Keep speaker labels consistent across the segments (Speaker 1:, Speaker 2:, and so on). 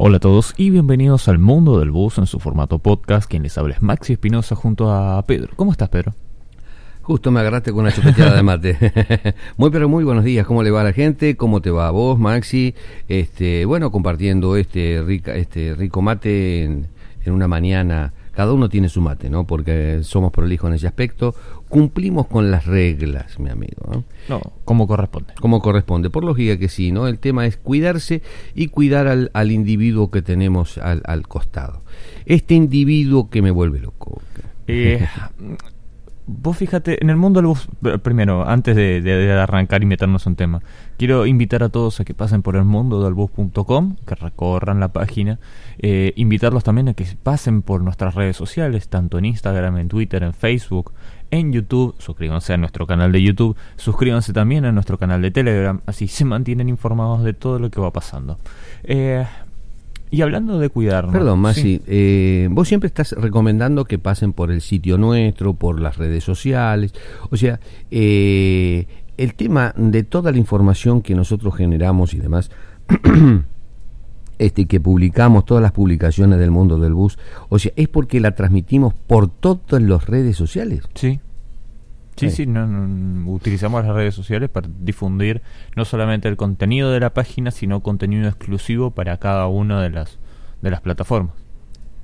Speaker 1: Hola a todos y bienvenidos al mundo del bus en su formato podcast. Quien les habla es Maxi Espinosa junto a Pedro. ¿Cómo estás, Pedro?
Speaker 2: Justo me agarraste con una chupeteada de mate. muy pero muy buenos días. ¿Cómo le va a la gente? ¿Cómo te va a vos, Maxi? Este, bueno, compartiendo este rica, este rico mate en, en una mañana cada uno tiene su mate, ¿no? Porque somos prolijos en ese aspecto. Cumplimos con las reglas, mi amigo.
Speaker 1: No, no como corresponde.
Speaker 2: Como corresponde. Por lógica que sí, ¿no? El tema es cuidarse y cuidar al, al individuo que tenemos al, al, costado. Este individuo que me vuelve loco.
Speaker 1: Eh, vos fíjate, en el mundo del bus, primero, antes de, arrancar y meternos en tema, quiero invitar a todos a que pasen por el mundo del bus.com, que recorran la página, eh, invitarlos también a que pasen por nuestras redes sociales, tanto en Instagram, en Twitter, en Facebook, en YouTube, suscríbanse a nuestro canal de YouTube, suscríbanse también a nuestro canal de Telegram, así se mantienen informados de todo lo que va pasando. Eh, y hablando de cuidarnos.
Speaker 2: Perdón, Masi, eh, vos siempre estás recomendando que pasen por el sitio nuestro, por las redes sociales. O sea, eh, el tema de toda la información que nosotros generamos y demás, este que publicamos, todas las publicaciones del mundo del bus, o sea, es porque la transmitimos por todas las redes sociales.
Speaker 1: Sí. Sí, sí, no, utilizamos las redes sociales para difundir no solamente el contenido de la página, sino contenido exclusivo para cada una de las de las plataformas.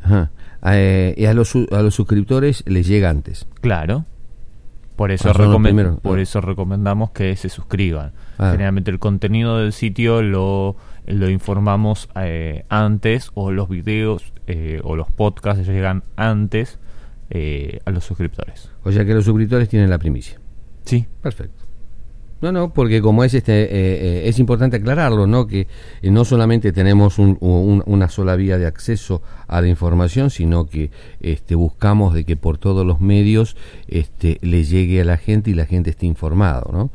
Speaker 2: Ajá. Eh, y a los, a los suscriptores les llega antes.
Speaker 1: Claro. Por eso, ah, por ah. eso recomendamos que se suscriban. Ah. Generalmente el contenido del sitio lo, lo informamos eh, antes o los videos eh, o los podcasts llegan antes eh, a los suscriptores.
Speaker 2: O sea que los suscriptores tienen la primicia.
Speaker 1: Sí.
Speaker 2: Perfecto. No, no, porque como es este, eh, eh, es importante aclararlo, ¿no? Que no solamente tenemos una sola vía de acceso a la información, sino que este, buscamos de que por todos los medios este, le llegue a la gente y la gente esté informado, ¿no?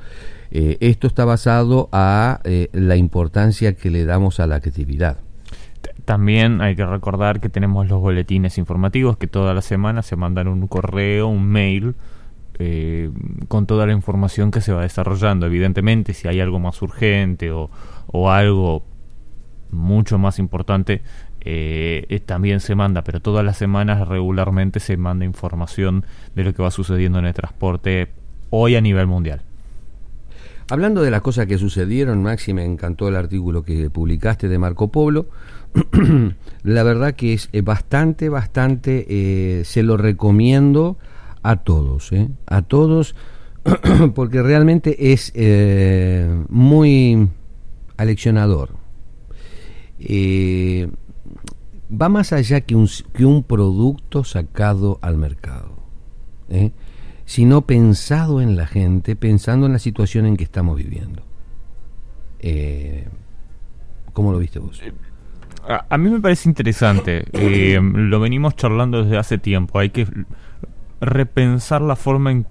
Speaker 2: esto está basado a la importancia que le damos a la actividad.
Speaker 1: También hay que recordar que tenemos los boletines informativos que toda la semana se mandan un correo, un mail eh, con toda la información que se va desarrollando. Evidentemente, si hay algo más urgente o, algo mucho más importante, eh, también se manda, pero todas las semanas regularmente se manda información de lo que va sucediendo en el transporte hoy a nivel mundial.
Speaker 2: Hablando de las cosas que sucedieron, Maxi, me encantó el artículo que publicaste de Marco Polo. la verdad que es bastante, bastante, eh, se lo recomiendo a todos, eh, a todos, porque realmente es eh, muy aleccionador. va más allá que un, que un producto sacado al mercado, sino pensado en la gente, pensando en la situación en que estamos viviendo. ¿Cómo lo viste vos?
Speaker 1: a, mí me parece interesante. Eh, lo venimos charlando desde hace tiempo. Hay que repensar la forma en,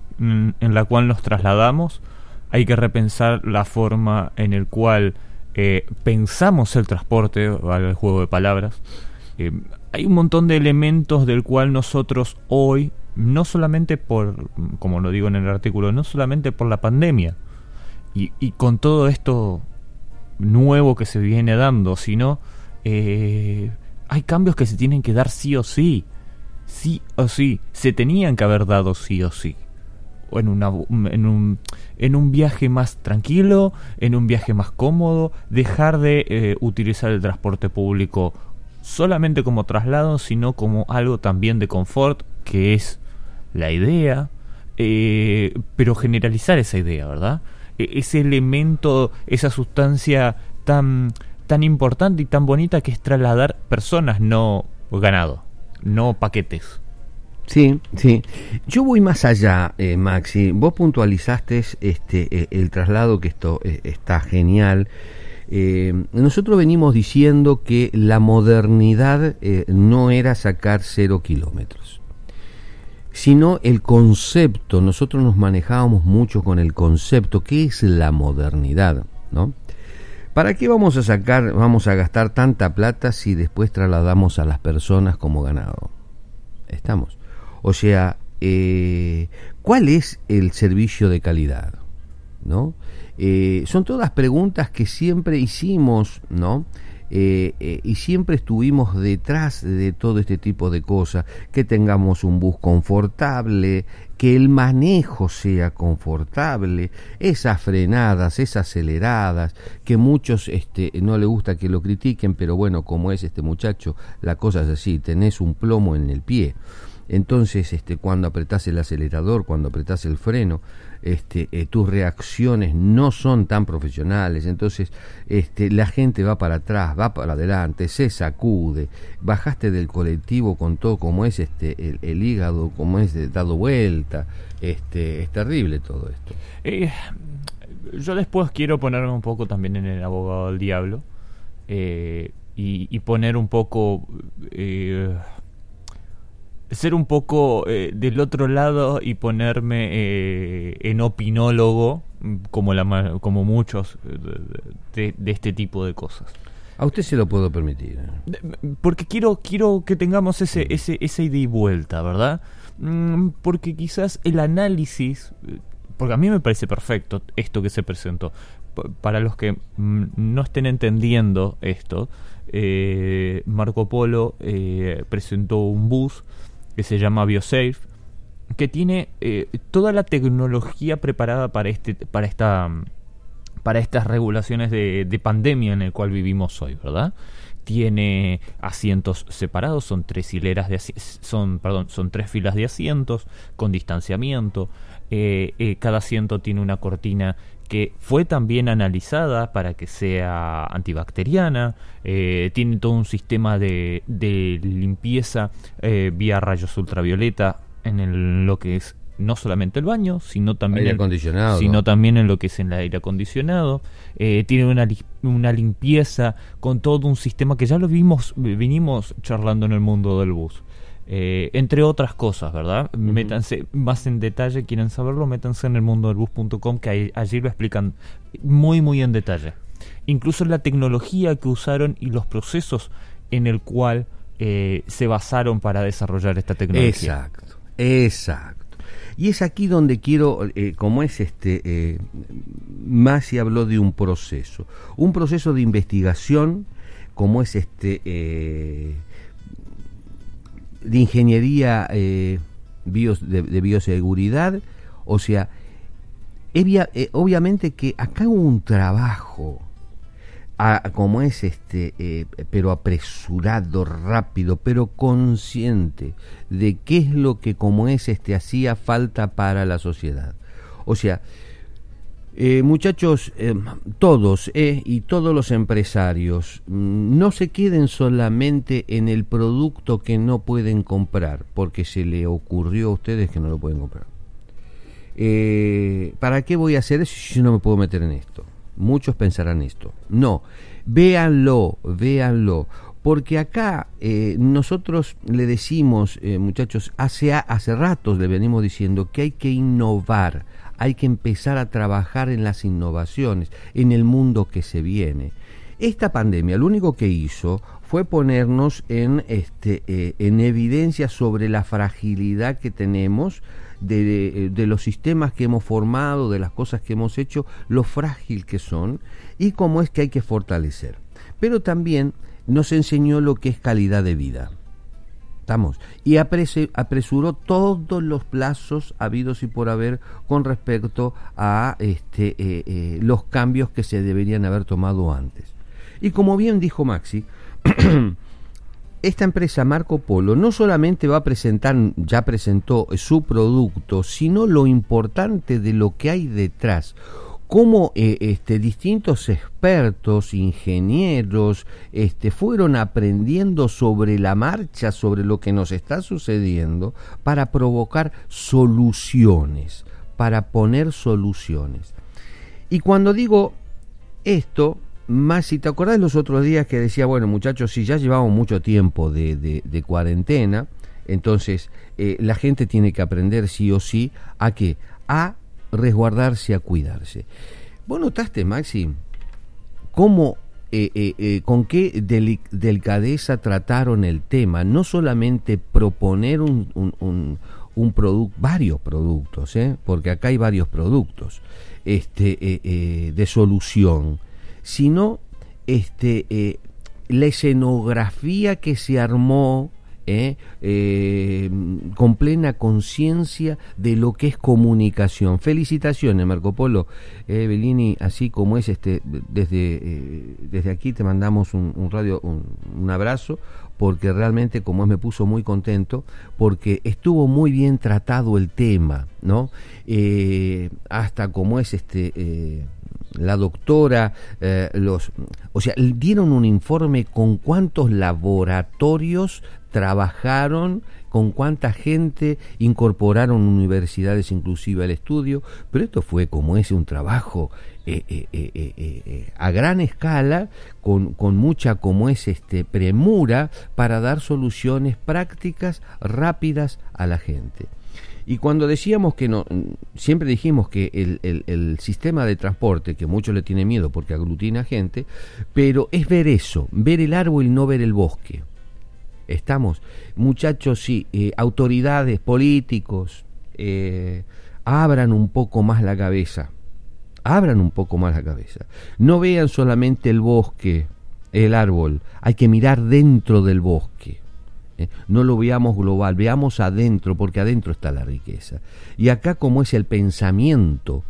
Speaker 1: la cual nos trasladamos. Hay que repensar la forma en el cual eh, pensamos el transporte, el juego de palabras. Eh, hay un montón de elementos del cual nosotros hoy, no solamente por, como lo digo en el artículo, no solamente por la pandemia, y, con todo esto nuevo que se viene dando, sino eh, hay cambios que se tienen que dar sí o sí. Sí o sí. Se tenían que haber dado sí o sí. En, una, en, un, en un viaje más tranquilo, en un viaje más cómodo, dejar de eh, utilizar el transporte público solamente como traslado, sino como algo también de confort, que es la idea, eh, pero generalizar esa idea, ¿verdad? E, ese elemento, esa sustancia tan tan importante y tan bonita que es trasladar personas, no ganado, no paquetes.
Speaker 2: Sí, sí. Yo voy más allá, eh, Maxi. Vos puntualizaste este eh, el traslado que esto eh, está genial. nosotros venimos diciendo que la modernidad no era sacar cero kilómetros, sino el concepto. Nosotros nos manejábamos mucho con el concepto. ¿Qué es la modernidad? ¿No? ¿Para qué vamos a sacar, vamos a gastar tanta plata si después trasladamos a las personas como ganado? Estamos. O sea, eh, ¿cuál es el servicio de calidad? ¿No? Eh, son todas preguntas que siempre hicimos, ¿no? Eh, eh, y siempre estuvimos detrás de todo este tipo de cosas, que tengamos un bus confortable, que el manejo sea confortable, esas frenadas, esas aceleradas, que muchos este, no le gusta que lo critiquen, pero bueno, como es este muchacho, la cosa es así, tenés un plomo en el pie. Entonces, este, cuando apretás el acelerador, cuando apretás el freno, este, eh, tus reacciones no son tan profesionales, entonces este, la gente va para atrás, va para adelante, se sacude, bajaste del colectivo con todo como es este, el, hígado, como es dado vuelta, este, es terrible todo esto.
Speaker 1: Eh, yo después quiero ponerme un poco también en el abogado del diablo eh, y, y, poner un poco ser un poco eh, del otro lado y ponerme eh, en opinólogo mm, como la como muchos de, este tipo de cosas.
Speaker 2: A usted se lo puedo permitir.
Speaker 1: Porque quiero quiero que tengamos ese mm. ese ese ida y vuelta, ¿verdad? Mm, porque quizás el análisis porque a mí me parece perfecto esto que se presentó. Para los que no estén entendiendo esto, eh, Marco Polo presentó un bus que se llama BioSafe, que tiene eh, toda la tecnología preparada para este, para esta, para estas regulaciones de, pandemia en el cual vivimos hoy, ¿verdad? Tiene asientos separados, son tres hileras de son, perdón, son tres filas de asientos con distanciamiento. Eh, eh, cada asiento tiene una cortina que fue también analizada para que sea antibacteriana, eh, tiene todo un sistema de, limpieza eh, vía rayos ultravioleta en lo que es no solamente el baño, sino también, sino también en lo que es en el aire acondicionado. Eh, tiene una, una limpieza con todo un sistema que ya lo vimos, vinimos charlando en el mundo del bus. Eh, entre otras cosas, ¿verdad? Métanse más en detalle, quieren saberlo, métanse en el mundo del bus.com, que allí lo explican muy, muy en detalle. Incluso la tecnología que usaron y los procesos en el cual eh, se basaron para desarrollar esta tecnología.
Speaker 2: Exacto, exacto. Y es aquí donde quiero, eh, como es este, eh, Masi habló de un proceso, un proceso de investigación, como es este, de ingeniería eh, de, bioseguridad, o sea, eh, obviamente que acá hubo un trabajo, como es este, eh, pero apresurado, rápido, pero consciente de qué es lo que como es este hacía falta para la sociedad. O sea, eh, muchachos, eh, todos eh, y todos los empresarios, mm, no se queden solamente en el producto que no pueden comprar, porque se le ocurrió a ustedes que no lo pueden comprar. ¿Para qué voy a hacer eso si no me puedo meter en esto? Muchos pensarán esto. No, véanlo, véanlo. Porque acá nosotros le decimos, muchachos, hace, hace ratos le venimos diciendo que hay que innovar hay que empezar a trabajar en las innovaciones, en el mundo que se viene. Esta pandemia lo único que hizo fue ponernos en, este, eh, en evidencia sobre la fragilidad que tenemos de, de, los sistemas que hemos formado, de las cosas que hemos hecho, lo frágil que son y cómo es que hay que fortalecer. Pero también nos enseñó lo que es calidad de vida. Y apresuró todos los plazos habidos y por haber con respecto a este, eh, eh, los cambios que se deberían haber tomado antes. Y como bien dijo Maxi, esta empresa Marco Polo no solamente va a presentar, ya presentó su producto, sino lo importante de lo que hay detrás cómo eh, este, distintos expertos, ingenieros, este, fueron aprendiendo sobre la marcha, sobre lo que nos está sucediendo, para provocar soluciones, para poner soluciones. Y cuando digo esto, más si te acordás los otros días que decía, bueno muchachos, si ya llevamos mucho tiempo de, de, cuarentena, entonces eh, la gente tiene que aprender sí o sí a qué? A resguardarse, a cuidarse. ¿Vos notaste, Maxi, cómo, eh, eh, eh, con qué delicadeza trataron el tema? No solamente proponer un, un, un, producto, varios productos, porque acá hay varios productos este, de solución, sino este, la escenografía que se armó ¿eh? Eh, con plena conciencia de lo que es comunicación. Felicitaciones, Marco Polo. Eh, Bellini, así como es, este, desde, desde aquí te mandamos un, radio, un, abrazo, porque realmente, como es, me puso muy contento, porque estuvo muy bien tratado el tema, ¿no? hasta como es este la doctora, los, o sea, dieron un informe con cuántos laboratorios trabajaron, con cuánta gente incorporaron universidades inclusive al estudio, pero esto fue como ese un trabajo eh, eh, eh, a gran escala, con, con, mucha como es este premura para dar soluciones prácticas rápidas a la gente. Y cuando decíamos que no, siempre dijimos que el, sistema de transporte, que muchos le tienen miedo porque aglutina gente, pero es ver eso, ver el árbol y no ver el bosque. Estamos, muchachos, sí, eh, autoridades, políticos, eh, abran un poco más la cabeza, abran un poco más la cabeza. No vean solamente el bosque, el árbol, hay que mirar dentro del bosque. ¿Eh? No lo veamos global, veamos adentro, porque adentro está la riqueza. Y acá como es el pensamiento,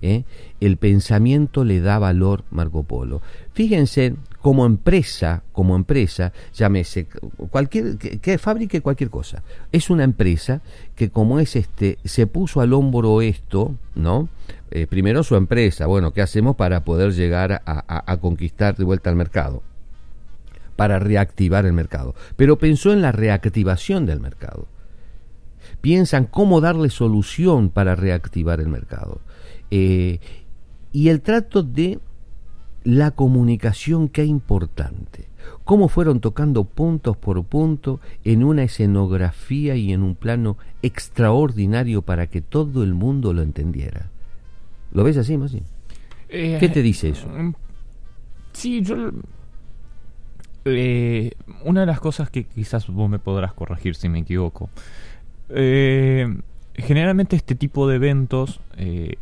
Speaker 2: el pensamiento le da valor Marco Polo. Fíjense como empresa, como empresa, llámese cualquier que, fabrique cualquier cosa. Es una empresa que como es este se puso al hombro esto, ¿no? Eh, primero su empresa, bueno, ¿qué hacemos para poder llegar a, conquistar de vuelta al mercado? Para reactivar el mercado. Pero pensó en la reactivación del mercado. Piensan cómo darle solución para reactivar el mercado. Eh, y el trato de la comunicación qué importante. Cómo fueron tocando puntos por punto en una escenografía y en un plano extraordinario para que todo el mundo lo entendiera. ¿Lo ves así, Masi? Eh, ¿Qué te dice eso? Mm,
Speaker 1: sí, yo... Eh, una de las cosas que quizás vos me podrás corregir si me equivoco. Eh, generalmente este tipo de eventos, eh,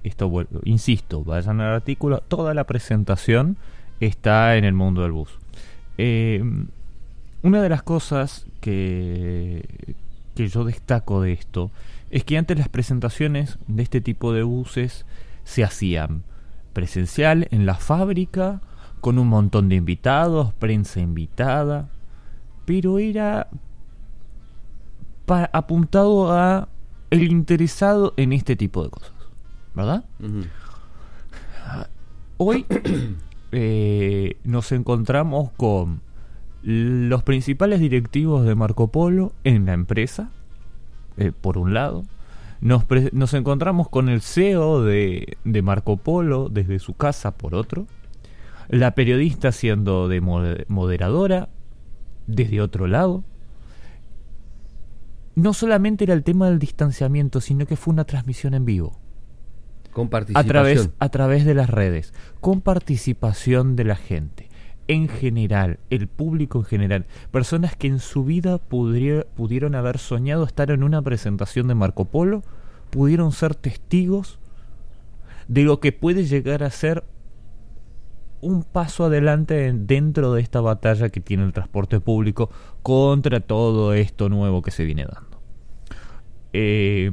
Speaker 1: insisto, vayan al artículo, toda la presentación está en el mundo del bus. Una de las cosas que, que yo destaco de esto es que antes las presentaciones de este tipo de buses se hacían presencial en la fábrica, con un montón de invitados, prensa invitada, pero era apuntado a el interesado en este tipo de cosas, ¿verdad? Hoy eh, nos encontramos con los principales directivos de Marco Polo en la empresa, eh, por un lado. Nos, nos, encontramos con el CEO de, de, Marco Polo desde su casa, por otro. La periodista siendo de moderadora, desde otro lado no solamente era el tema del distanciamiento, sino que fue una transmisión en vivo.
Speaker 2: Con participación.
Speaker 1: A través, a través de las redes, con participación de la gente. En general, el público en general, personas que en su vida pudieron haber soñado estar en una presentación de Marco Polo, pudieron ser testigos de lo que puede llegar a ser un paso adelante dentro de esta batalla que tiene el transporte público contra todo esto nuevo que se viene dando. Eh,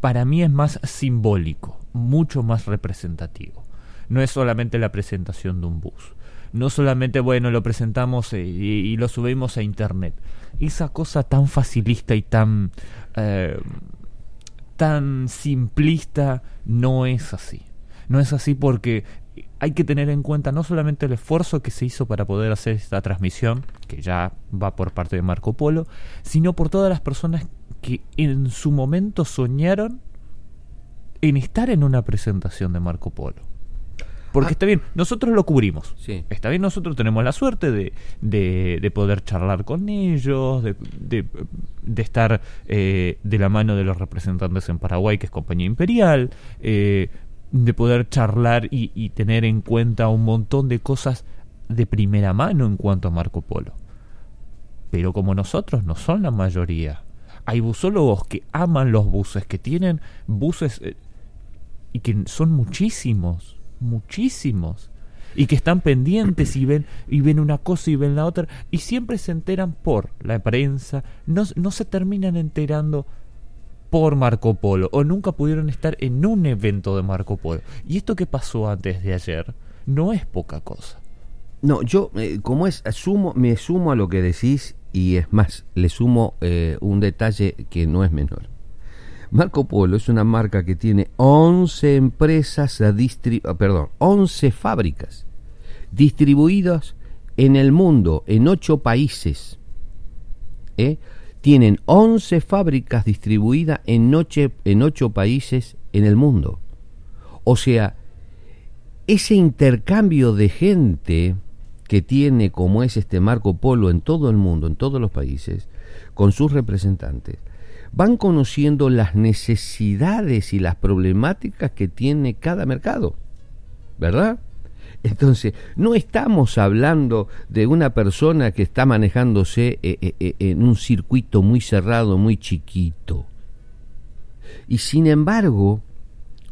Speaker 1: para mí es más simbólico, mucho más representativo. No es solamente la presentación de un bus. No solamente, bueno, lo presentamos eh, y, lo subimos a internet. Esa cosa tan facilista y tan, eh, tan simplista no es así. No es así porque hay que tener en cuenta no solamente el esfuerzo que se hizo para poder hacer esta transmisión, que ya va por parte de Marco Polo, sino por todas las personas que en su momento soñaron en estar en una presentación de Marco Polo. Porque ah. está bien, nosotros lo cubrimos. Está bien, nosotros tenemos la suerte de, de, poder charlar con ellos, de, de, estar eh, de la mano de los representantes en Paraguay, que es Compañía Imperial, eh, de poder charlar y, tener en cuenta un montón de cosas de primera mano en cuanto a Marco Polo. Pero como nosotros no son la mayoría, hay busólogos que aman los buses, que tienen buses eh, y que son muchísimos, muchísimos. y que están pendientes y ven y ven una cosa y ven la otra y siempre se enteran por la prensa, no, no se terminan enterando por Marco Polo o nunca pudieron estar en un evento de Marco Polo. Y esto que pasó antes de ayer no es poca cosa.
Speaker 2: No, yo, eh, como es, asumo, me sumo a lo que decís y es más, le sumo eh, un detalle que no es menor. Marco Polo es una marca que tiene 11 empresas, ah, perdón, 11 fábricas distribuidas en el mundo, en 8 países. ¿eh? Tienen 11 fábricas distribuidas en 8, en 8 países en el mundo. O sea, ese intercambio de gente que tiene como es este Marco Polo en todo el mundo, en todos los países, con sus representantes, van conociendo las necesidades y las problemáticas que tiene cada mercado, ¿verdad? Entonces, no estamos hablando de una persona que está manejándose eh, eh, eh, en un circuito muy cerrado, muy chiquito. Y sin embargo,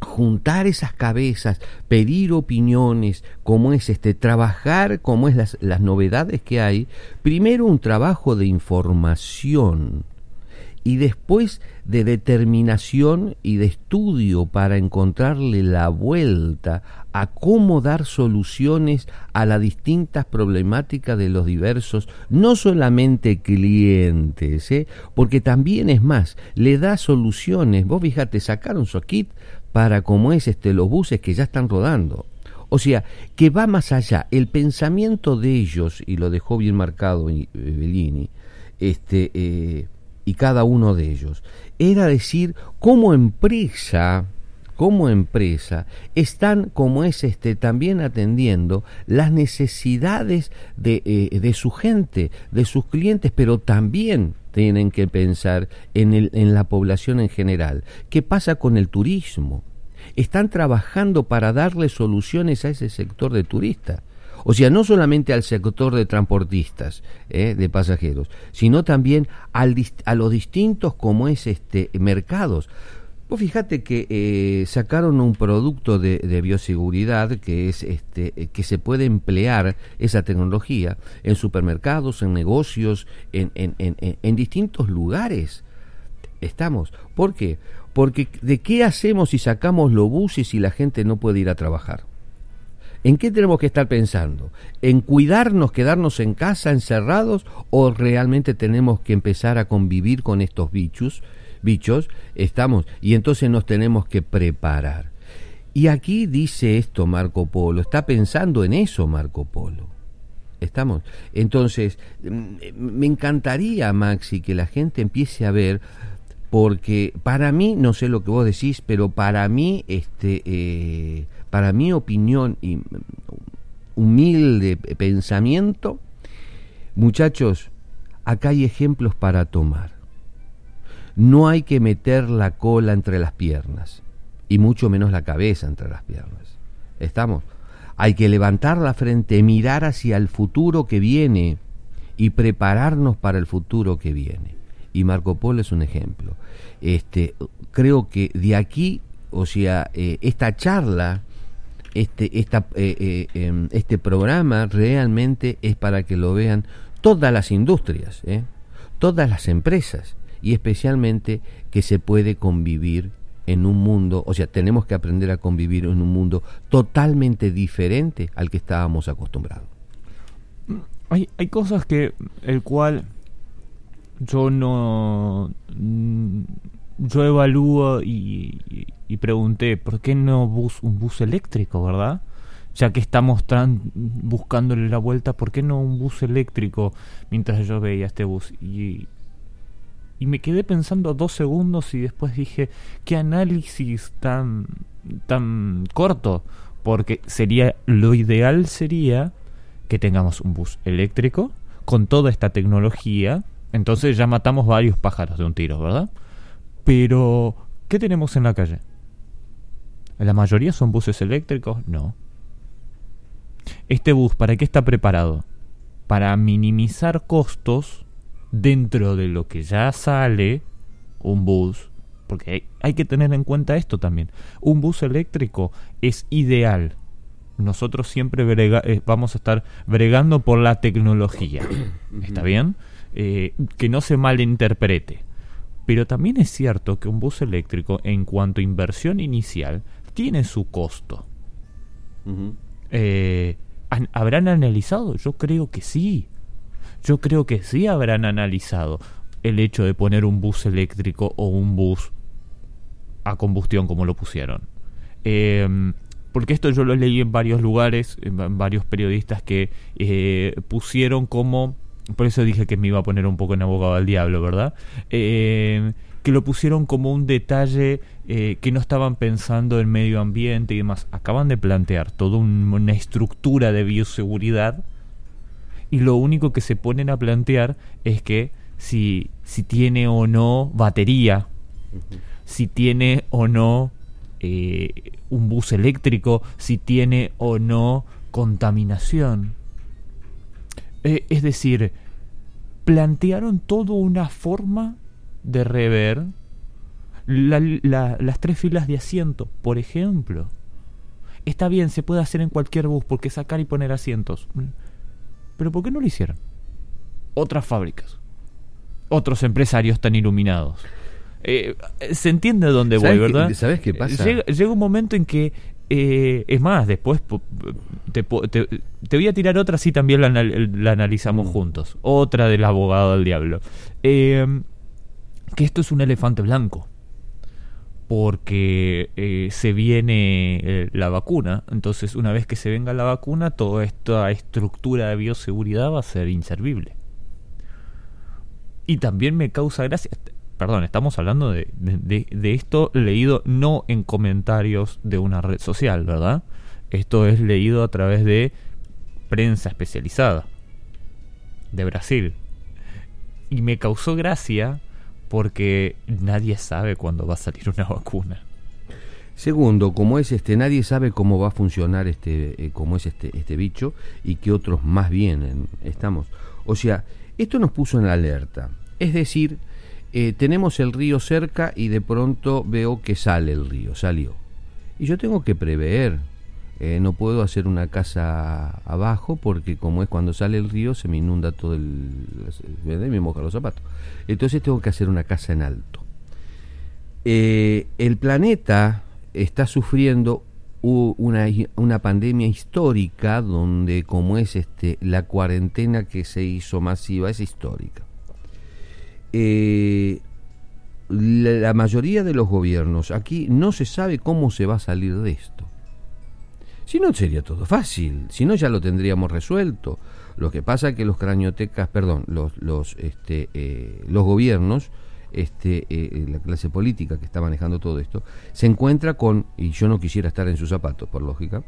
Speaker 2: juntar esas cabezas, pedir opiniones, como es este, trabajar como es las, las novedades que hay, primero un trabajo de información y después de determinación y de estudio para encontrarle la vuelta a cómo dar soluciones a las distintas problemáticas de los diversos, no solamente clientes, ¿eh? porque también es más, le da soluciones. Vos fíjate, sacaron su kit para como es este los buses que ya están rodando. O sea, que va más allá. El pensamiento de ellos, y lo dejó bien marcado eh, Bellini, este, eh, y cada uno de ellos, era decir, como empresa, como empresa, están, como es este, también atendiendo las necesidades de, eh, de su gente, de sus clientes, pero también tienen que pensar en, el, en la población en general. ¿Qué pasa con el turismo? Están trabajando para darle soluciones a ese sector de turistas. O sea, no solamente al sector de transportistas, eh, de pasajeros, sino también a los distintos como es este mercados. Vos fíjate que eh, sacaron un producto de, bioseguridad que es este eh, que se puede emplear esa tecnología en supermercados, en negocios, en, en, en, en distintos lugares. Estamos. ¿Por qué? Porque ¿de qué hacemos si sacamos los buses y la gente no puede ir a trabajar? ¿En qué tenemos que estar pensando? ¿En cuidarnos, quedarnos en casa encerrados o realmente tenemos que empezar a convivir con estos bichos? Bichos, estamos, y entonces nos tenemos que preparar. Y aquí dice esto Marco Polo, está pensando en eso Marco Polo. Estamos. Entonces, mm, me encantaría, Maxi, que la gente empiece a ver, porque para mí, no sé lo que vos decís, pero para mí, este, eh, para mi opinión y mm, humilde pensamiento, muchachos, acá hay ejemplos para tomar. No hay que meter la cola entre las piernas, y mucho menos la cabeza entre las piernas. ¿Estamos? Hay que levantar la frente, mirar hacia el futuro que viene y prepararnos para el futuro que viene. Y Marco Polo es un ejemplo. Este, creo que de aquí, o sea, eh, esta charla, este, esta, eh, eh, em, este programa realmente es para que lo vean todas las industrias, todas las empresas y especialmente que se puede convivir en un mundo, o sea, tenemos que aprender a convivir en un mundo totalmente diferente al que estábamos acostumbrados.
Speaker 1: Hay, hay cosas que el cual yo no yo evalúo y, y, pregunté por qué no bus un bus eléctrico, ¿verdad? Ya que estamos buscándole la vuelta, ¿por qué no un bus eléctrico mientras yo veía este bus? Y y me quedé pensando dos segundos y después dije, qué análisis tan, tan corto, porque sería, lo ideal sería que tengamos un bus eléctrico con toda esta tecnología, entonces ya matamos varios pájaros de un tiro, ¿verdad? Pero, ¿qué tenemos en la calle? ¿La mayoría son buses eléctricos? No. Este bus, ¿para qué está preparado? Para minimizar costos dentro de lo que ya sale un bus, porque hay, que tener en cuenta esto también, un bus eléctrico es ideal, nosotros siempre eh, vamos a estar bregando por la tecnología. ¿Está bien? Eh, que no se malinterprete. Pero también es cierto que un bus eléctrico, en cuanto a inversión inicial, tiene su costo. Eh, ¿Habrán analizado? Yo creo que sí. Yo creo que sí habrán analizado el hecho de poner un bus eléctrico o un bus a combustión como lo pusieron. Eh, porque esto yo lo leí en varios lugares, en varios periodistas que eh, pusieron como, por eso dije que me iba a poner un poco en abogado al diablo, ¿verdad? Eh, que lo pusieron como un detalle eh, que no estaban pensando en medio ambiente y demás. Acaban de plantear toda una estructura de bioseguridad y lo único que se ponen a plantear es que si, si tiene o no batería, si tiene o no eh, un bus eléctrico, si tiene o no contaminación. Eh, es decir, plantearon toda una forma de rever las tres filas de asiento, por ejemplo. Está bien, se puede hacer en cualquier bus porque sacar y poner asientos. Pero ¿por qué no lo hicieron? Otras fábricas. Otros empresarios tan iluminados. Eh, se entiende dónde voy, ¿verdad?
Speaker 2: ¿Sabes qué pasa?
Speaker 1: Llega, un momento en que, eh, es más, después te, voy a tirar otra, si también la, analizamos mm. juntos. Otra del abogado del diablo. Eh, que esto es un elefante blanco. Porque se viene la vacuna. Entonces, una vez que se venga la vacuna, toda esta estructura de bioseguridad va a ser inservible. Y también me causa gracia perdón, estamos hablando de, de, esto leído no en comentarios de una red social, ¿verdad? Esto es leído a través de prensa especializada de Brasil. Y me causó gracia porque nadie sabe cuándo va a salir una vacuna.
Speaker 2: Segundo, como es este, nadie sabe cómo va a funcionar este, eh, cómo es este, este bicho y que otros más vienen. Estamos, o sea, esto nos puso en alerta. Es decir, eh, tenemos el río cerca y de pronto veo que sale el río, salió. Y yo tengo que prever, eh, no puedo hacer una casa abajo porque como es cuando sale el río se me inunda todo el... me moja los zapatos. Entonces tengo que hacer una casa en alto. Eh, el planeta está sufriendo una, una pandemia histórica donde como es este la cuarentena que se hizo masiva es histórica eh, la, mayoría de los gobiernos aquí no se sabe cómo se va a salir de esto. Si no, sería todo fácil, si no, ya lo tendríamos resuelto. Lo que pasa es que los craniotecas, perdón, los, los, este, eh, los gobiernos, este, eh, la clase política que está manejando todo esto, se encuentra con, y yo no quisiera estar en sus zapatos, por lógica,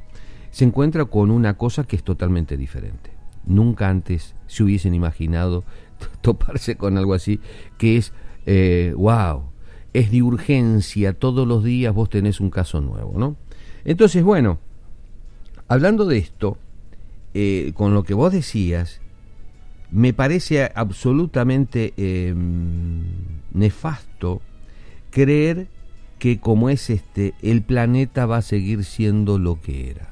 Speaker 2: se encuentra con una cosa que es totalmente diferente. Nunca antes se hubiesen imaginado toparse con algo así, que es, eh, wow, es de urgencia, todos los días vos tenés un caso nuevo, ¿no? Entonces, bueno, hablando de esto, eh, con lo que vos decías, me parece absolutamente em, nefasto creer que como es este, el planeta va a seguir siendo lo que era.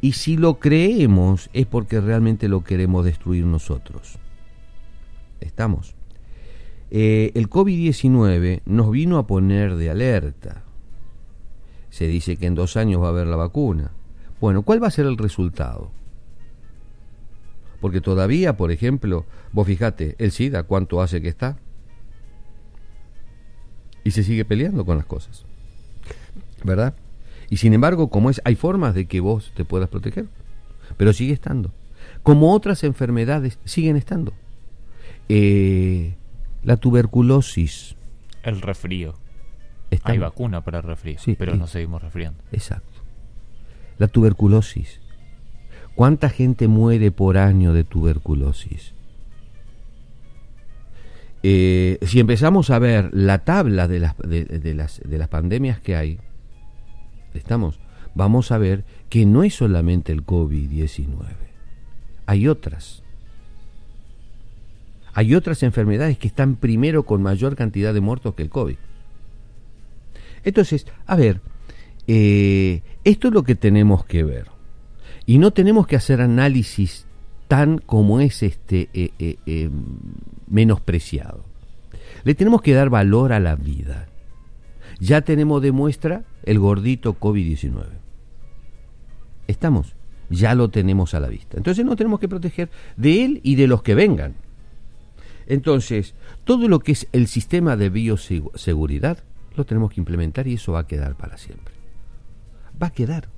Speaker 2: Y si lo creemos es porque realmente lo queremos destruir nosotros. Estamos. Eh, el COVID-19 nos vino a poner de alerta. Se dice que en dos años va a haber la vacuna. Bueno, ¿cuál va a ser el resultado? Porque todavía, por ejemplo, vos fijate, el SIDA, ¿cuánto hace que está? Y se sigue peleando con las cosas. ¿Verdad? Y sin embargo, como es, hay formas de que vos te puedas proteger, pero sigue estando. Como otras enfermedades siguen estando. Eh, la tuberculosis.
Speaker 1: El resfrío. Hay vacuna para el resfrío, sí, pero no seguimos resfriando.
Speaker 2: Exacto. La tuberculosis. ¿Cuánta gente muere por año de tuberculosis? Eh, si empezamos a ver la tabla de las, de, las, de las pandemias que hay, estamos, vamos a ver que no es solamente el COVID-19, hay otras. Hay otras enfermedades que están primero con mayor cantidad de muertos que el COVID. Entonces, a ver, eh, esto es lo que tenemos que ver. Y no tenemos que hacer análisis tan como es este eh, menospreciado. Le tenemos que dar valor a la vida. Ya tenemos de muestra el gordito COVID-19. Estamos, ya lo tenemos a la vista. Entonces no tenemos que proteger de él y de los que vengan. Entonces, todo lo que es el sistema de bioseguridad lo tenemos que implementar y eso va a quedar para siempre. Va a quedar.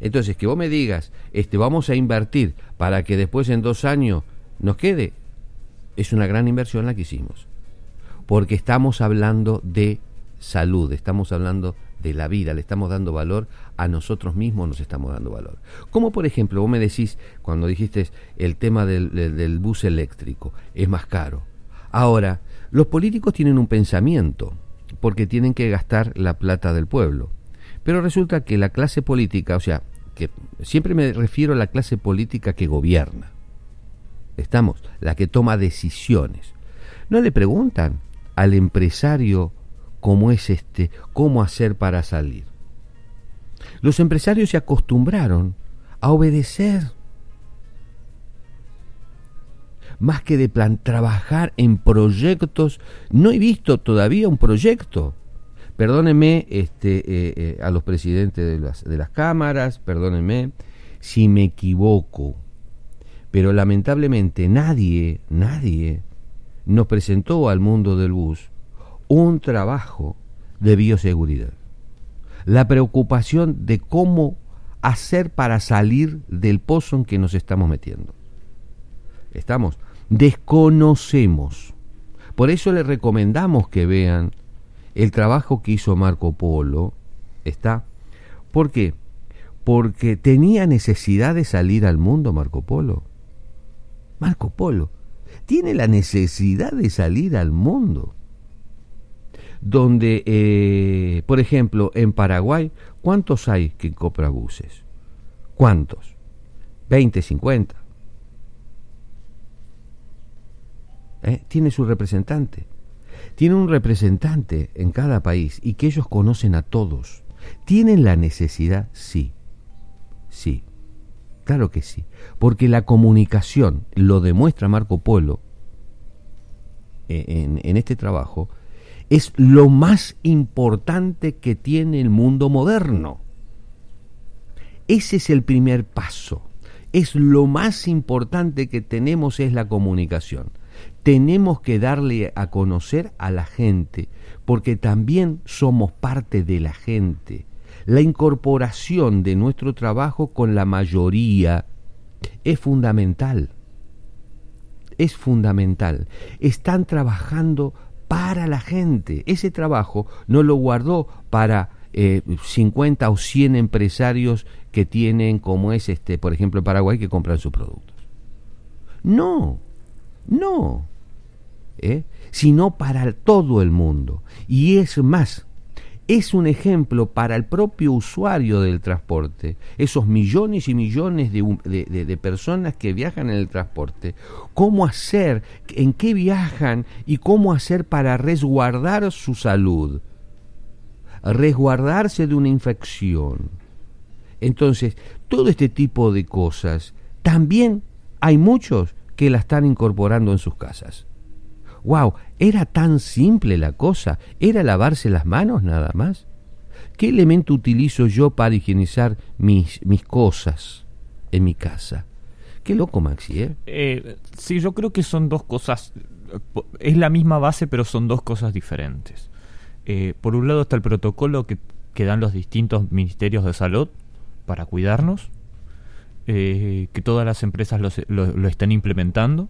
Speaker 2: Entonces, que vos me digas, este, vamos a invertir para que después en dos años nos quede, es una gran inversión la que hicimos. Porque estamos hablando de salud, estamos hablando de la vida, le estamos dando valor a nosotros mismos, nos estamos dando valor. Como por ejemplo, vos me decís, cuando dijiste el tema del, bus eléctrico, es más caro. Ahora, los políticos tienen un pensamiento, porque tienen que gastar la plata del pueblo. Pero resulta que la clase política, o sea, que siempre me refiero a la clase política que gobierna. Estamos, la que toma decisiones. No le preguntan al empresario cómo es este, cómo hacer para salir. Los empresarios se acostumbraron a obedecer más que de plan trabajar en proyectos. No he visto todavía un proyecto. Perdónenme este, eh, eh, a los presidentes de las, de las cámaras, perdónenme si me equivoco, pero lamentablemente nadie, nadie nos presentó al mundo del bus un trabajo de bioseguridad. La preocupación de cómo hacer para salir del pozo en que nos estamos metiendo. Estamos, desconocemos. Por eso les recomendamos que vean el trabajo que hizo Marco Polo. ¿Está? ¿Por qué? Porque tenía necesidad de salir al mundo Marco Polo. Marco Polo tiene la necesidad de salir al mundo donde, eh, por ejemplo, en Paraguay, ¿cuántos hay que compra buses? ¿Cuántos? 20, 50. ¿Eh? Tiene su representante. Tiene un representante en cada país y que ellos conocen a todos. ¿Tienen la necesidad? Sí. Sí. Claro que sí. Porque la comunicación, lo demuestra Marco Polo en, en este trabajo, es lo más importante que tiene el mundo moderno. Ese es el primer paso. Es lo más importante que tenemos es la comunicación. Tenemos que darle a conocer a la gente, porque también somos parte de la gente. La incorporación de nuestro trabajo con la mayoría es fundamental. Es fundamental. Están trabajando para la gente. Ese trabajo no lo guardó para eh, 50 o 100 empresarios que tienen, como es este, por ejemplo, Paraguay, que compran sus productos. No, no. ¿eh? Sino para todo el mundo. Y es más, es un ejemplo para el propio usuario del transporte, esos millones y millones de, personas que viajan en el transporte, cómo hacer, en qué viajan y cómo hacer para resguardar su salud, resguardarse de una infección. Entonces, todo este tipo de cosas, también hay muchos que la están incorporando en sus casas. ¡Wow! Era tan simple la cosa. Era lavarse las manos nada más. ¿Qué elemento utilizo yo para higienizar mis, mis cosas en mi casa? Qué loco, Maxi, ¿eh?
Speaker 1: ¿eh? Sí, yo creo que son dos cosas. Es la misma base, pero son dos cosas diferentes. Eh, por un lado está el protocolo que, que, dan los distintos ministerios de salud para cuidarnos, eh, que todas las empresas lo, lo están implementando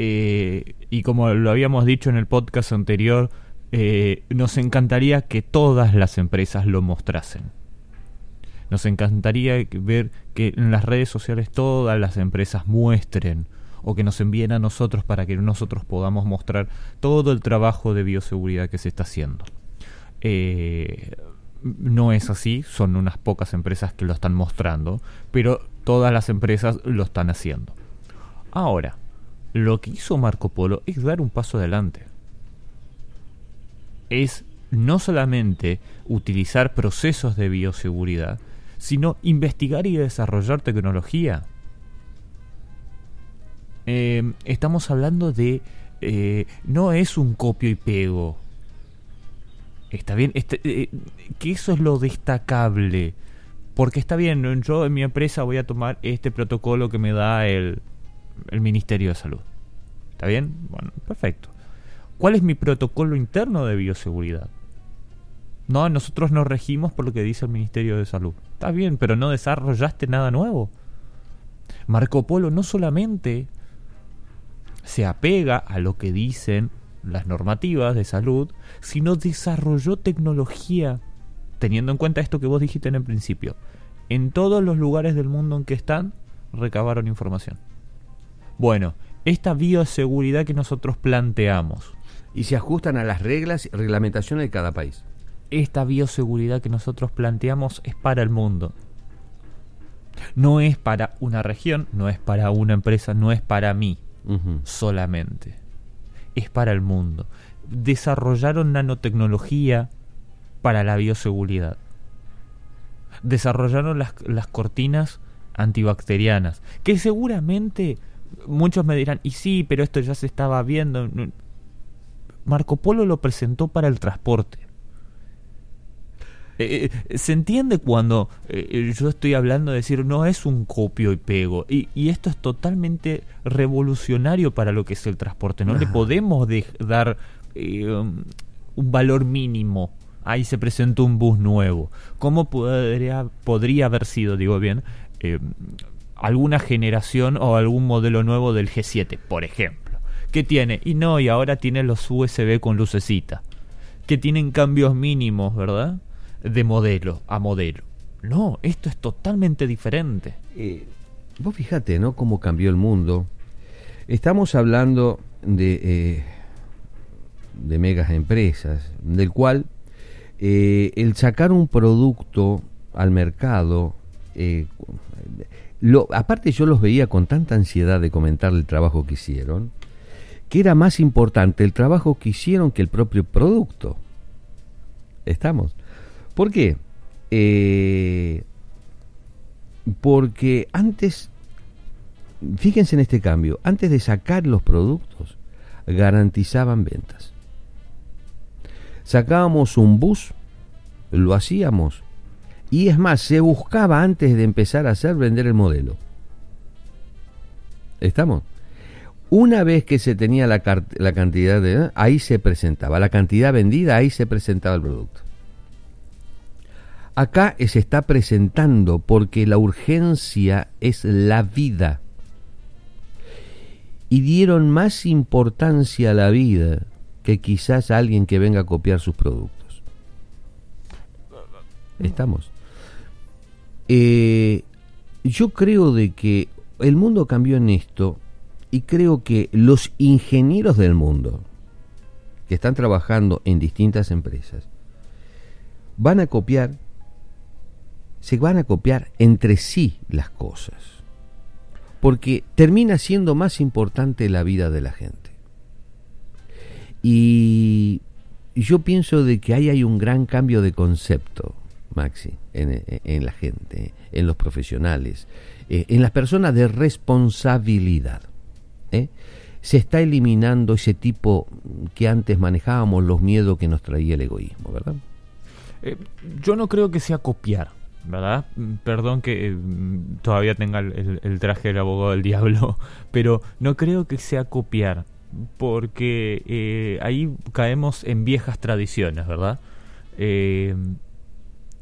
Speaker 1: eh, y como lo habíamos dicho en el podcast anterior, eh, nos encantaría que todas las empresas lo mostrasen. Nos encantaría ver que en las redes sociales todas las empresas muestren o que nos envíen a nosotros para que nosotros podamos mostrar todo el trabajo de bioseguridad que se está haciendo. No es así, son unas pocas empresas que lo están mostrando, pero todas las empresas lo están haciendo. Ahora, lo que hizo Marco Polo es dar un paso adelante. Es no solamente utilizar procesos de bioseguridad, sino investigar y desarrollar tecnología. Eh, estamos hablando de... Eh, no es un copio y pego. Está bien, este, eh, que eso es lo destacable. Porque está bien, yo en mi empresa voy a tomar este protocolo que me da el, el Ministerio de Salud. ¿Está bien? Bueno, perfecto. ¿Cuál es mi protocolo interno de bioseguridad? No, nosotros nos regimos por lo que dice el Ministerio de Salud. Está bien, pero no desarrollaste nada nuevo. Marco Polo no solamente se apega a lo que dicen las normativas de salud, sino desarrolló tecnología, teniendo en cuenta esto que vos dijiste en el principio. En todos los lugares del mundo en que están, recabaron información. Bueno, esta bioseguridad que nosotros planteamos.
Speaker 2: Y se ajustan a las reglas y reglamentaciones de cada país.
Speaker 1: Esta bioseguridad que nosotros planteamos es para el mundo. No es para una región, no es para una empresa, no es para mí solamente. Es para el mundo. Desarrollaron nanotecnología para la bioseguridad. Desarrollaron las, las cortinas antibacterianas, que seguramente muchos me dirán, y sí, pero esto ya se estaba viendo. Marco Polo lo presentó para el transporte. Eh, eh, se entiende cuando eh, yo estoy hablando de decir no es un copio y pego y, y esto es totalmente revolucionario para lo que es el transporte no le podemos dar um, un valor mínimo ahí se presentó un bus nuevo cómo podría podría haber sido digo bien alguna generación o algún modelo nuevo del G7 por ejemplo ¿Qué tiene? Y no, y ahora tiene los USB con lucecita. Que tienen cambios mínimos, ¿verdad? De modelo a modelo. No, esto es totalmente diferente.
Speaker 2: Eh, vos fíjate, ¿no? Cómo cambió el mundo. Estamos hablando de, eh, de megas empresas, del cual eh, el sacar un producto al mercado, lo, aparte yo los veía con tanta ansiedad de comentar el trabajo que hicieron, que era más importante el trabajo que hicieron que el propio producto. ¿Estamos? ¿Por qué? Eh, porque antes, fíjense en este cambio, antes de sacar los productos, garantizaban ventas. Sacábamos un bus, lo hacíamos, y es más, se buscaba antes de empezar a hacer vender el modelo. ¿Estamos? Una vez que se tenía la, la cantidad de... Ahí se presentaba, la cantidad vendida, ahí se presentaba el producto. Acá se está presentando porque la urgencia es la vida. Y dieron más importancia a la vida que quizás a alguien que venga a copiar sus productos. Estamos. Eh, yo creo de que el mundo cambió en esto y creo que los ingenieros del mundo que están trabajando en distintas empresas van a copiar se van a copiar entre sí las cosas. Porque termina siendo más importante la vida de la gente. Y yo pienso de que ahí hay un gran cambio de concepto, Maxi, en, la gente, en los profesionales, eh, en las personas de responsabilidad. ¿eh? Se está eliminando ese tipo que antes manejábamos, los miedos que nos traía el egoísmo, ¿verdad?
Speaker 1: Eh, yo no creo que sea copiar ¿verdad? Perdón que eh, todavía tenga el, traje del abogado del diablo, pero no creo que sea copiar, porque eh, ahí caemos en viejas tradiciones, ¿verdad? Eh,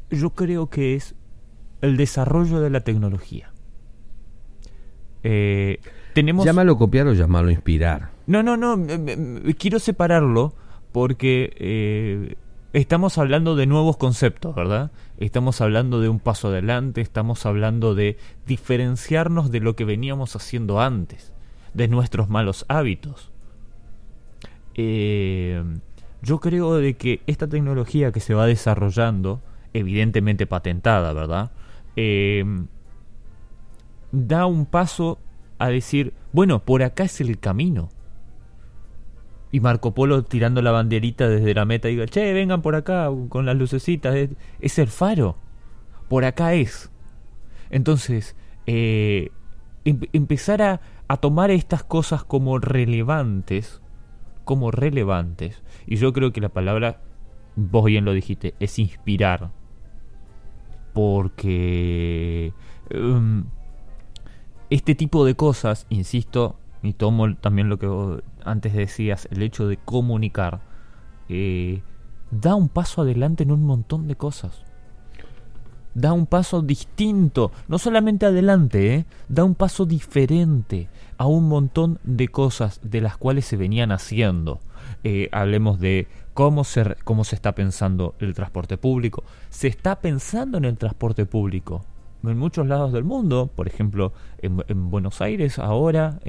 Speaker 1: yo creo que es el desarrollo de la tecnología.
Speaker 2: tenemos... Llámalo copiar o llámalo inspirar.
Speaker 1: No, no, no, quiero separarlo porque estamos hablando de nuevos conceptos, ¿verdad? Estamos hablando de un paso adelante, estamos hablando de diferenciarnos de lo que veníamos haciendo antes, de nuestros malos hábitos. Eh, yo creo de que esta tecnología que se va desarrollando, evidentemente patentada, ¿verdad? Eh, da un paso a decir, bueno, por acá es el camino. Y Marco Polo tirando la banderita desde la meta y diga, che, vengan por acá con las lucecitas, es, el faro, por acá es. Entonces, eh, em, empezar a, a tomar estas cosas como relevantes, como relevantes, y yo creo que la palabra, vos bien lo dijiste, es inspirar, porque em, este tipo de cosas, insisto, y tomo también lo que antes decías, el hecho de comunicar, eh, da un paso adelante en un montón de cosas. Da un paso distinto, no solamente adelante, eh, da un paso diferente a un montón de cosas de las cuales se venían haciendo. Eh, hablemos de cómo se, cómo se está pensando el transporte público. Se está pensando en el transporte público en muchos lados del mundo, por ejemplo en, Buenos Aires ahora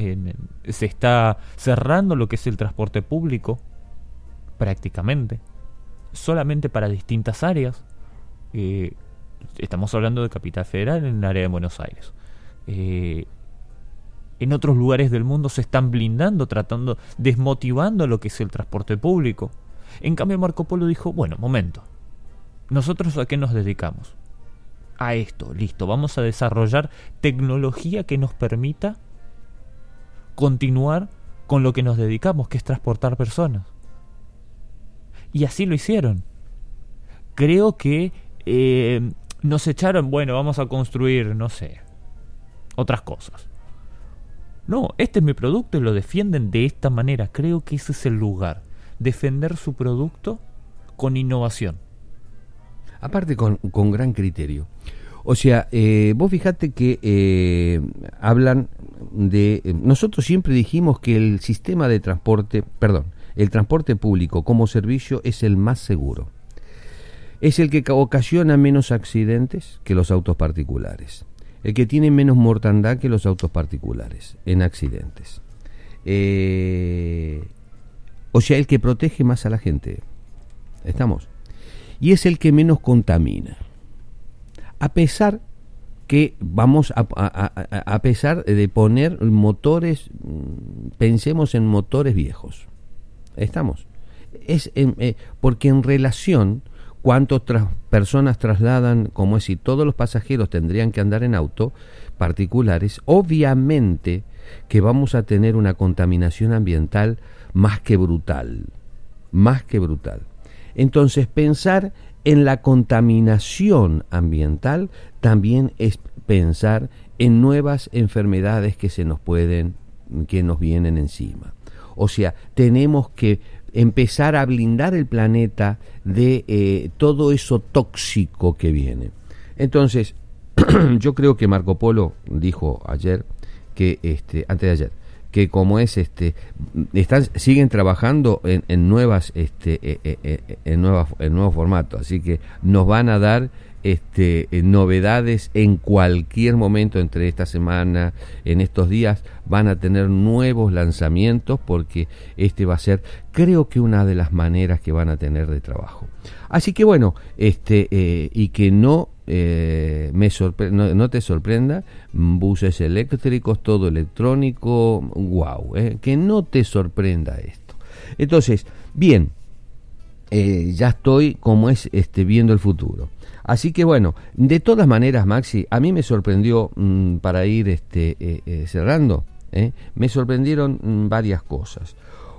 Speaker 1: se está cerrando lo que es el transporte público prácticamente, solamente para distintas áreas. Eh, estamos hablando de Capital Federal en el área de Buenos Aires. Eh, en otros lugares del mundo se están blindando, tratando, desmotivando lo que es el transporte público. En cambio Marco Polo dijo, bueno, momento, ¿nosotros a qué nos dedicamos? A esto, listo, vamos a desarrollar tecnología que nos permita continuar con lo que nos dedicamos, que es transportar personas. Y así lo hicieron. Creo que eh, nos echaron, bueno, vamos a construir, no sé, otras cosas. No, este es mi producto y lo defienden de esta manera. Creo que ese es el lugar. Defender su producto con innovación.
Speaker 2: Aparte con, gran criterio. O sea, eh, vos fijate que eh, hablan de... Nosotros siempre dijimos que el sistema de transporte, perdón, el transporte público como servicio es el más seguro. Es el que ocasiona menos accidentes que los autos particulares. El que tiene menos mortandad que los autos particulares en accidentes. Eh, o sea, el que protege más a la gente. ¿Estamos? Y es el que menos contamina. A pesar que vamos a, a, pesar de poner motores, mm, pensemos en motores viejos. Estamos. Es eh, porque en relación cuántas personas trasladan, como es si todos los pasajeros tendrían que andar en auto particulares, obviamente que vamos a tener una contaminación ambiental más que brutal, más que brutal. Entonces, pensar en la contaminación ambiental también es pensar en nuevas enfermedades que se nos pueden, que nos vienen encima. O sea, tenemos que empezar a blindar el planeta de eh, todo eso tóxico que viene. Entonces, yo creo que Marco Polo dijo ayer que este antes de ayer que como es este están siguen trabajando en, en nuevas este eh, eh, eh, en nuevas en nuevo formato. Así que nos van a dar este novedades en cualquier momento entre esta semana en estos días. Van a tener nuevos lanzamientos porque este va a ser creo que una de las maneras que van a tener de trabajo. Así que bueno este y que no eh, me no, te sorprenda, buses eléctricos, todo electrónico, wow, eh, que no te sorprenda esto. Entonces, bien, eh, ya estoy como es este, viendo el futuro. Así que bueno, de todas maneras, Maxi, a mí me sorprendió, mm, para ir este, cerrando, me sorprendieron mm, varias cosas.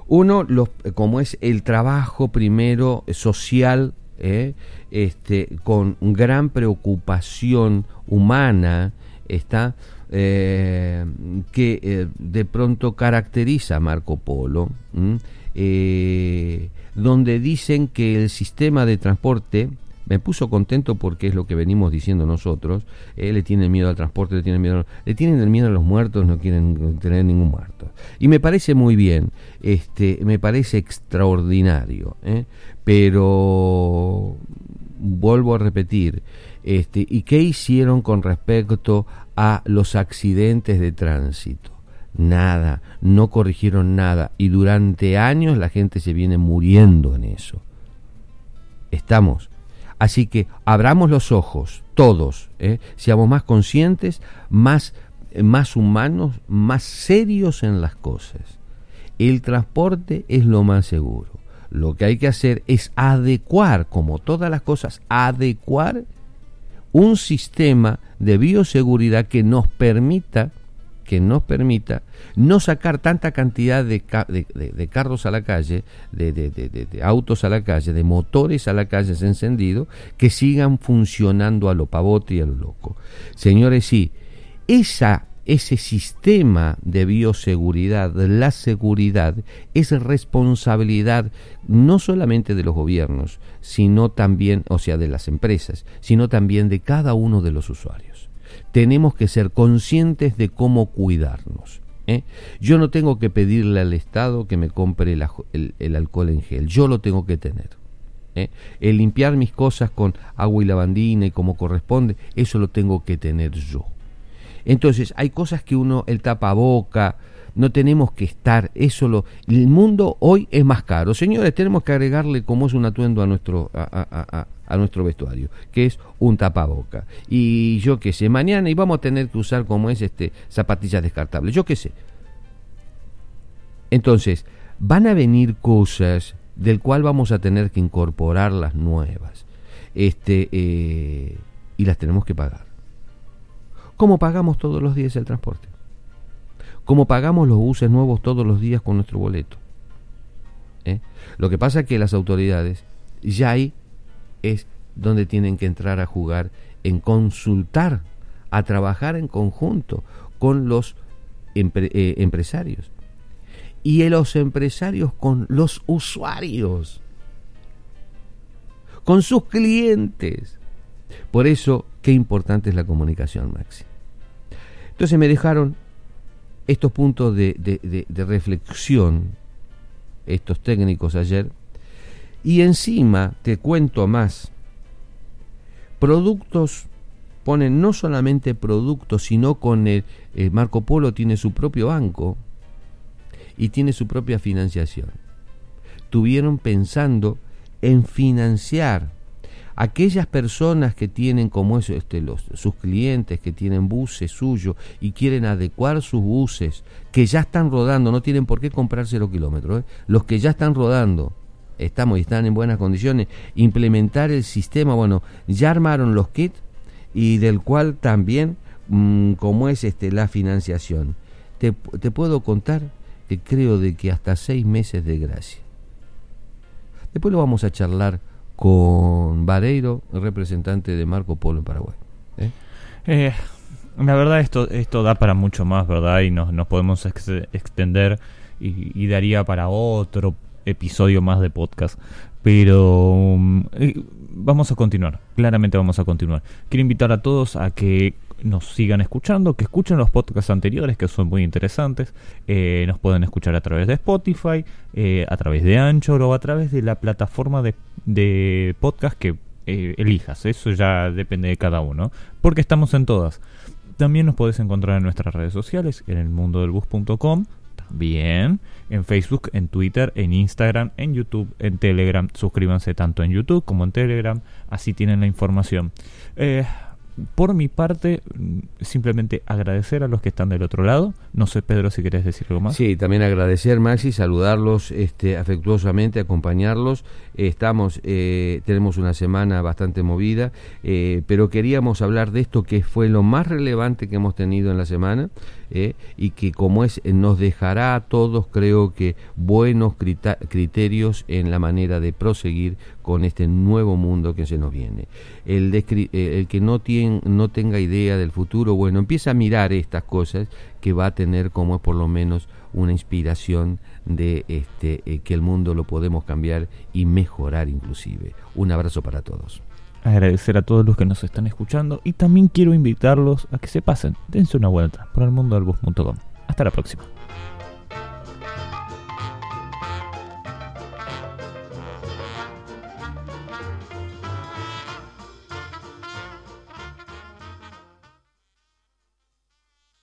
Speaker 2: Uno, los, como es el trabajo primero social ¿eh? este, con gran preocupación humana, está, eh, que eh, de pronto caracteriza a Marco Polo, donde dicen que el sistema de transporte me puso contento porque es lo que venimos diciendo nosotros. Eh, le tienen miedo al transporte, le tienen miedo, le tienen el miedo a los muertos, no quieren tener ningún muerto. Y me parece muy bien, este, me parece extraordinario, ¿eh? pero vuelvo a repetir, este, ¿y qué hicieron con respecto a los accidentes de tránsito? Nada, no corrigieron nada y durante años la gente se viene muriendo en eso. Estamos Así que abramos los ojos, todos, ¿eh? seamos más conscientes, más, más humanos, más serios en las cosas. El transporte es lo más seguro. Lo que hay que hacer es adecuar, como todas las cosas, adecuar un sistema de bioseguridad que nos permita que nos permita no sacar tanta cantidad de, de, carros a la calle, de, autos a la calle, de motores a la calle encendidos, que sigan funcionando a lo pavote y a lo loco. Señores, sí, esa ese sistema de bioseguridad, la seguridad, es responsabilidad no solamente de los gobiernos, sino también, o sea, de las empresas, sino también de cada uno de los usuarios. Tenemos que ser conscientes de cómo cuidarnos. ¿eh? Yo no tengo que pedirle al Estado que me compre el, alcohol en gel, yo lo tengo que tener. ¿eh? El limpiar mis cosas con agua y lavandina y como corresponde, eso lo tengo que tener yo. Entonces, hay cosas que uno, el tapaboca, no tenemos que estar, eso lo, el mundo hoy es más caro. Señores, tenemos que agregarle como es un atuendo a nuestro, nuestro vestuario, que es un tapaboca. Y yo qué sé, mañana íbamos a tener que usar como es este zapatillas descartables, yo qué sé. Entonces, van a venir cosas del cual vamos a tener que incorporar las nuevas. Este, eh, y las tenemos que pagar. ¿Cómo pagamos todos los días el transporte? ¿Cómo pagamos los buses nuevos todos los días con nuestro boleto? ¿Eh? Lo que pasa es que las autoridades ya ahí es donde tienen que entrar a jugar en consultar, a trabajar en conjunto con los eh, empresarios. Y los empresarios con los usuarios, con sus clientes. Por eso, qué importante es la comunicación, Maxi. Entonces me dejaron estos puntos de, reflexión, estos técnicos ayer, y encima te cuento más, productos ponen no solamente productos, sino con el, el, Marco Polo tiene su propio banco y tiene su propia financiación. Tuvieron pensando en financiar aquellas personas que tienen como eso, este, los, sus clientes que tienen buses suyos y quieren adecuar sus buses que ya están rodando, no tienen por qué comprar cero kilómetros, ¿eh? los que ya están rodando, estamos y están en buenas condiciones, implementar el sistema, bueno, ya armaron los kits y del cual también, mm, como es este, la financiación. Te, te puedo contar que creo de que hasta seis meses de gracia. Después lo vamos a charlar con Vareiro, representante de Marco Polo en Paraguay.
Speaker 1: ¿eh? Eh, la verdad esto esto da para mucho más, ¿verdad? Y nos, nos podemos extender y, daría para otro episodio más de podcast. Pero um, vamos a continuar, claramente vamos a continuar. Quiero invitar a todos a que nos sigan escuchando, que escuchen los podcasts anteriores que son muy interesantes. Eh, nos pueden escuchar a través de Spotify, eh, a través de Anchor o a través de la plataforma de, podcast que eh, elijas. Eso ya depende de cada uno, porque estamos en todas. También nos puedes encontrar en nuestras redes sociales, en el también en Facebook, en Twitter, en Instagram, en YouTube, en Telegram. Suscríbanse tanto en YouTube como en Telegram, así tienen la información. Eh, por mi parte, simplemente agradecer a los que están del otro lado. No sé, Pedro, si querés decir algo más.
Speaker 2: Sí, también agradecer, Maxi, saludarlos este, afectuosamente, acompañarlos. estamos, eh, tenemos una semana bastante movida, eh, pero queríamos hablar de esto que fue lo más relevante que hemos tenido en la semana eh, y que como es nos dejará a todos, creo que, buenos criterios en la manera de proseguir con este nuevo mundo que se nos viene. El, el que no tiene no tenga idea del futuro, bueno, empieza a mirar estas cosas que va a tener como es por lo menos una inspiración de este, eh, que el mundo lo podemos cambiar y mejorar inclusive. Un abrazo para todos.
Speaker 1: Agradecer a todos los que nos están escuchando y también quiero invitarlos a que se pasen, dense una vuelta por el mundo del. Hasta la próxima.